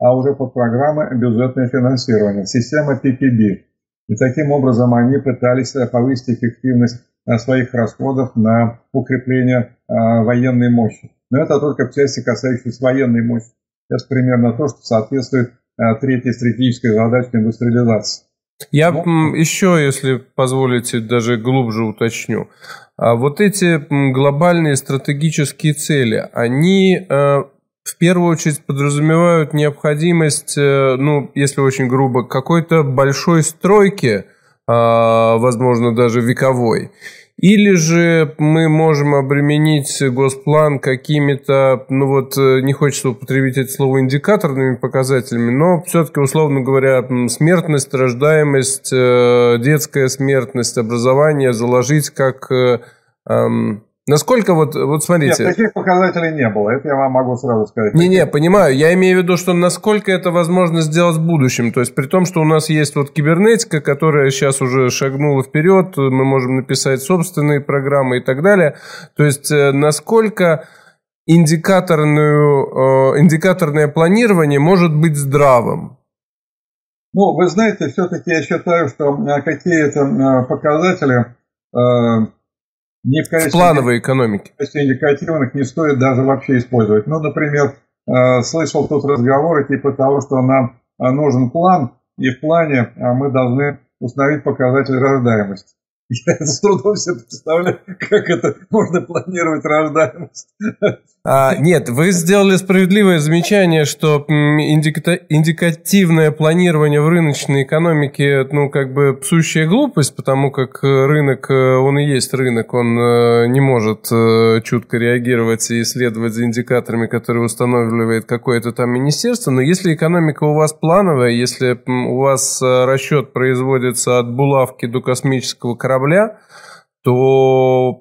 Speaker 2: а уже под программы бюджетное финансирование, система PPB. И таким образом они пытались э, повысить эффективность э, своих расходов на укрепление э, военной мощи. Но это только в части, касающейся военной мощи. Это примерно то, что соответствует третьей стратегической задаче индустриализации.
Speaker 1: Я ну, еще, если позволите, даже глубже уточню. А вот эти глобальные стратегические цели, они э, в первую очередь подразумевают необходимость, э, ну, если очень грубо, какой-то большой стройки, а, возможно, даже вековой. Или же мы можем обременить госплан какими-то, ну вот, э, не хочется употребить это слово, индикаторными показателями, но все-таки, условно говоря, смертность, рождаемость, э, детская смертность, образование заложить как э, Насколько вот, вот смотрите...
Speaker 2: Нет, таких показателей не было, это я вам могу сразу сказать.
Speaker 1: Не-не, понимаю, я имею в виду, что насколько это возможно сделать в будущем, то есть при том, что у нас есть вот кибернетика, которая сейчас уже шагнула вперед, мы можем написать собственные программы и так далее, то есть э, насколько индикаторную, э, индикаторное планирование может быть здравым?
Speaker 2: Ну, вы знаете, все-таки я считаю, что э, какие-то показатели
Speaker 1: не в качестве, в плановой экономике.
Speaker 2: В качестве индикативных не стоит даже вообще использовать. Ну, например, э, слышал тут разговоры типа того, что нам э, нужен план, и в плане э, мы должны установить показатель рождаемости. Я с трудом себе представляю, как это можно планировать рождаемость.
Speaker 1: А, нет, вы сделали справедливое замечание, что индика- индикативное планирование в рыночной экономике, ну, как бы сущая глупость, потому как рынок, э, он и есть рынок, он э, не может э, чутко реагировать и следовать за индикаторами, которые устанавливает какое-то там министерство. Но если экономика у вас плановая, если у вас расчет производится от булавки до космического корабля, то,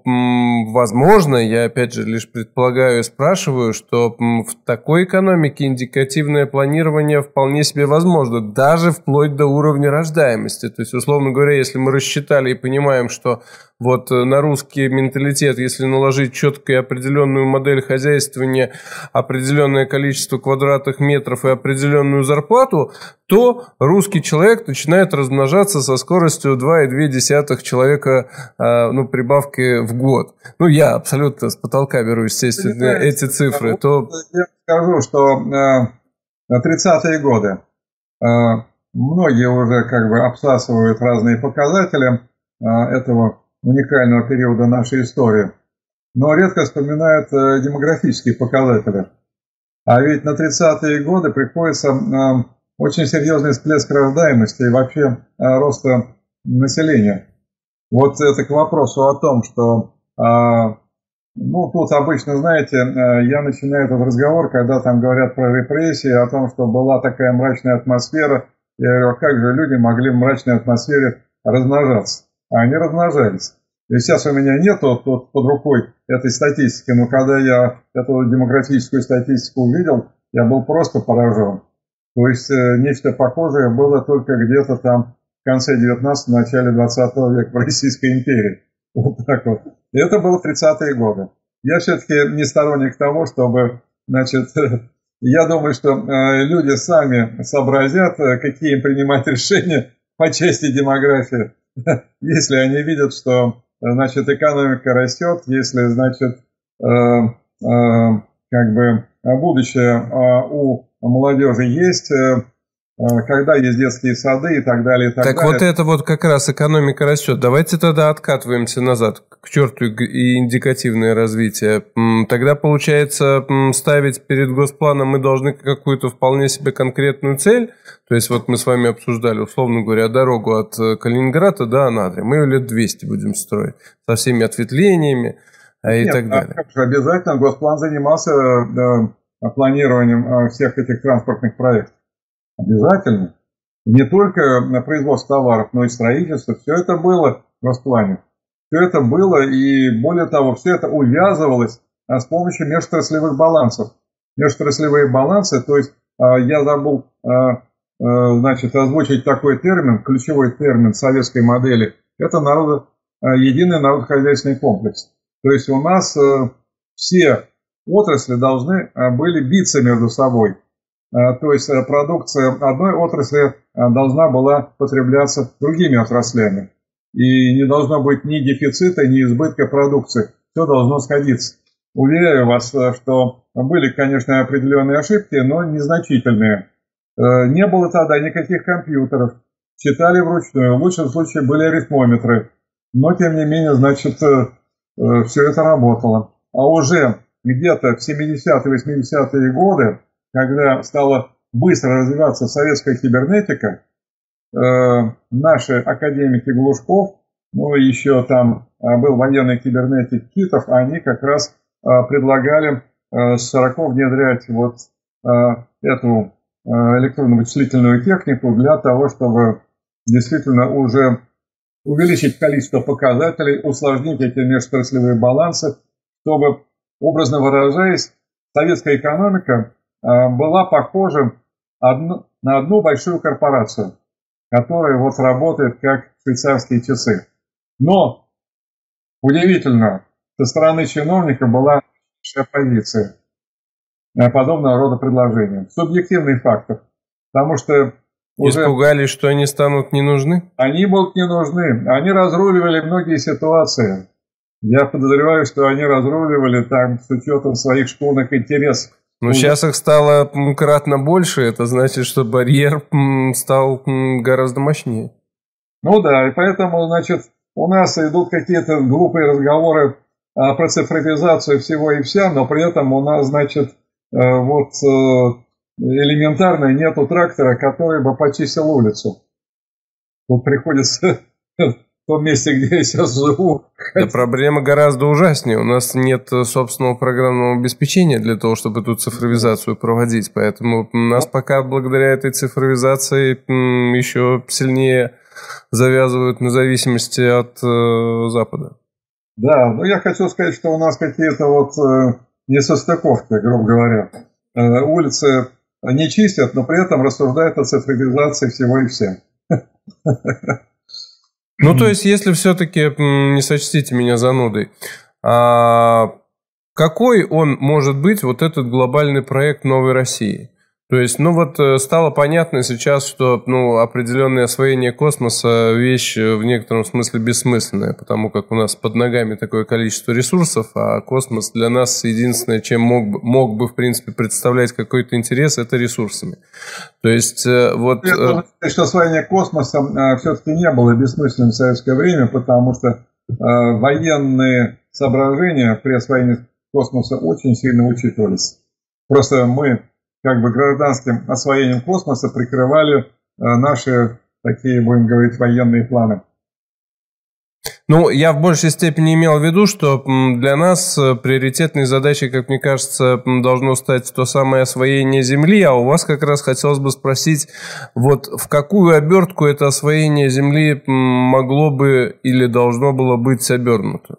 Speaker 1: возможно, я опять же лишь предполагаю и спрашиваю, что в такой экономике индикативное планирование вполне себе возможно, даже вплоть до уровня рождаемости. То есть, условно говоря, если мы рассчитали и понимаем, что вот э, на русский менталитет, если наложить четкую и определенную модель хозяйствования, определенное количество квадратных метров и определенную зарплату, то русский человек начинает размножаться со скоростью 2,2 человека а, ну, прибавки в год. Ну, я абсолютно с потолка беру, естественно, эти цифры. То...
Speaker 2: Я скажу, что э, 30-е годы э, многие уже как бы обсасывают разные показатели этого уникального периода нашей истории, но редко вспоминают э, демографические показатели. А ведь на 30-е годы приходится э, очень серьезный всплеск рождаемости и вообще э, роста населения. Вот это к вопросу о том, что, ну, тут обычно, знаете, я начинаю этот разговор, когда там говорят про репрессии, о том, что была такая мрачная атмосфера. Я говорю, а как же люди могли в мрачной атмосфере размножаться? Они размножались. И сейчас у меня нет вот, вот под рукой этой статистики, но когда я эту демографическую статистику увидел, я был просто поражен. То есть э, нечто похожее было только где-то там в конце 19 начале 20 века в Российской империи. Вот так вот. И это было 30-е годы. Я все-таки не сторонник того, чтобы, значит, я думаю, что э, люди сами сообразят, э, какие им принимать решения по части демографии если они видят, что значит, экономика растет, если, значит, э, э, как бы будущее э, у молодежи есть, Э, когда есть детские сады и так далее. И
Speaker 1: так так
Speaker 2: далее.
Speaker 1: вот это вот как раз экономика растет. Давайте тогда откатываемся назад к черту и индикативное развитие. Тогда получается ставить перед госпланом мы должны какую-то вполне себе конкретную цель. То есть вот мы с вами обсуждали, условно говоря, дорогу от э, Калининграда до Анадыря. Мы ее лет 200 будем строить со всеми ответвлениями а, и Нет, так далее.
Speaker 2: А обязательно госплан занимался да, планированием всех этих транспортных проектов. Обязательно. не только на производство товаров, но и строительство. Все это было в Росплане. Все это было, и более того, все это увязывалось а, с помощью межотраслевых балансов. Межотраслевые балансы, то есть а, я забыл а, значит, озвучить такой термин, ключевой термин советской модели, это народо, единый народохозяйственный комплекс. То есть у нас все отрасли должны были биться между собой. То есть продукция одной отрасли должна была потребляться другими отраслями и не должно быть ни дефицита, ни избытка продукции. Все должно сходиться. Уверяю вас, э, что были, конечно, определенные ошибки, но незначительные. Э, не было тогда никаких компьютеров. Читали вручную. В лучшем случае были арифмометры. Но, тем не менее, значит, э, все это работало. А уже где-то в 70-е, 80-е годы, когда стала быстро развиваться советская кибернетика, Э, наши академики Глушков, ну еще там э, был военный кибернетик Китов, они как раз э, предлагали широко внедрять вот эту электронно-вычислительную технику для того, чтобы действительно уже увеличить количество показателей, усложнить эти межотраслевые балансы, чтобы, образно выражаясь, советская экономика была похожа на одну большую корпорацию – который вот работает как швейцарские часы. Но удивительно, со стороны чиновника была оппозиция подобного рода предложениям. Субъективный фактор. Потому что
Speaker 1: уже... Испугались, что они станут не нужны?
Speaker 2: Они будут не нужны. Они разруливали многие ситуации. Я подозреваю, что они разруливали там с учетом своих школьных интересов.
Speaker 1: Ну, сейчас их стало кратно больше, это значит, что барьер стал гораздо мощнее.
Speaker 2: Ну да, и поэтому, значит, у нас идут какие-то глупые разговоры а, про цифровизацию всего и вся, но при этом у нас, значит, э, вот э, элементарно нету трактора, который бы почистил улицу. Тут приходится том месте, где я сейчас живу.
Speaker 1: Да проблема гораздо ужаснее. У нас нет собственного программного обеспечения для того, чтобы эту цифровизацию проводить. Поэтому нас пока благодаря этой цифровизации еще сильнее завязывают на зависимости от э, Запада.
Speaker 2: Да, но я хочу сказать, что у нас какие-то вот э, несостыковки, грубо говоря. Э, улицы не чистят, но при этом рассуждают о цифровизации всего и вся.
Speaker 1: Ну, то есть, если все-таки, не сочтите меня занудой, а какой он может быть, вот этот глобальный проект новой России? То есть, ну вот э, стало понятно сейчас, что ну, определенное освоение космоса вещь э, в некотором смысле бессмысленная, потому как у нас под ногами такое количество ресурсов, а космос для нас единственное, чем мог бы, мог бы в принципе представлять какой-то интерес, это ресурсами. То есть э, вот... Я
Speaker 2: должен сказать, что освоение космоса все-таки не было бессмысленным в советское время, потому что военные соображения при освоении космоса очень сильно учитывались. Просто мы как бы гражданским освоением космоса прикрывали э, наши такие, будем говорить, военные планы.
Speaker 1: Ну, я в большей степени имел в виду, что для нас э, приоритетной задачей, как мне кажется, должно стать то самое освоение Земли, а у вас как раз хотелось бы спросить, вот в какую обертку это освоение Земли могло бы или должно было быть обернуто?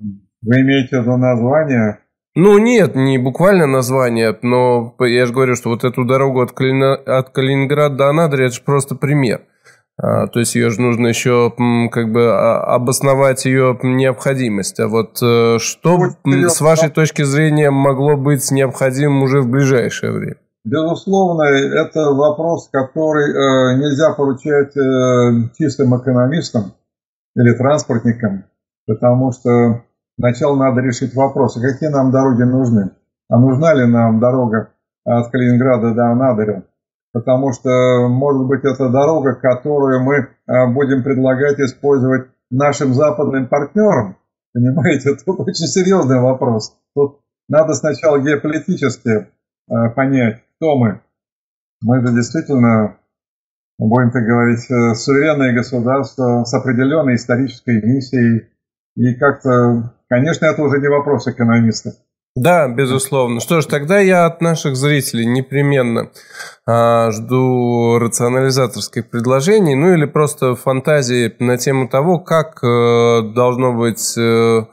Speaker 2: Вы имеете в виду название
Speaker 1: ну нет, не буквально название, но я же говорю, что вот эту дорогу от, Калина... от Калининграда до Анадыря, это же просто пример. А, то есть ее же нужно еще как бы а, обосновать ее необходимость. А вот э, что с вашей точки зрения могло быть необходимым уже в ближайшее время?
Speaker 2: Безусловно, это вопрос, который э, нельзя поручать э, чистым экономистам или транспортникам, потому что Сначала надо решить вопрос, а какие нам дороги нужны. А нужна ли нам дорога от Калининграда до Анадыря? Потому что, может быть, это дорога, которую мы а, будем предлагать использовать нашим западным партнерам. Понимаете, тут очень серьезный вопрос. Тут надо сначала геополитически а, понять, кто мы. Мы же действительно, будем так говорить, э, суверенное государство с определенной исторической миссией. И как-то Конечно, это уже не вопрос экономиста.
Speaker 1: Да, безусловно. Что ж, тогда я от наших зрителей непременно а, жду рационализаторских предложений, ну или просто фантазии на тему того, как а, должно быть... А,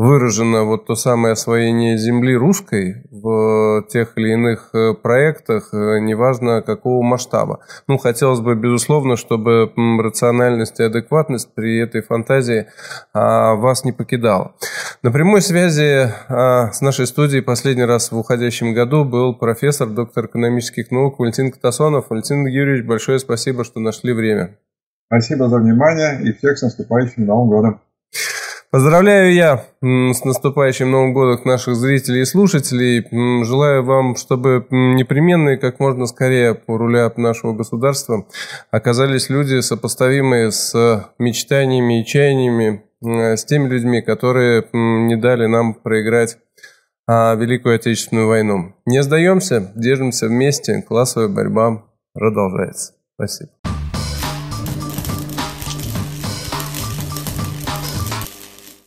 Speaker 1: выражено вот то самое освоение земли русской в тех или иных э, проектах, э, неважно какого масштаба. Ну, хотелось бы, безусловно, чтобы рациональность и адекватность при этой фантазии а, вас не покидала. На прямой связи а, с нашей студией последний раз в уходящем году был профессор, доктор экономических наук Валентин Катасонов. Валентин Юрьевич, большое спасибо, что нашли время.
Speaker 2: Спасибо за внимание и всех с наступающим Новым годом.
Speaker 1: Поздравляю я с наступающим Новым годом наших зрителей и слушателей. Желаю вам, чтобы непременные, как можно скорее у руля нашего государства оказались люди, сопоставимые с мечтаниями и чаяниями, с теми людьми, которые не дали нам проиграть а, Великую Отечественную войну. Не сдаемся, держимся вместе, классовая борьба продолжается. Спасибо.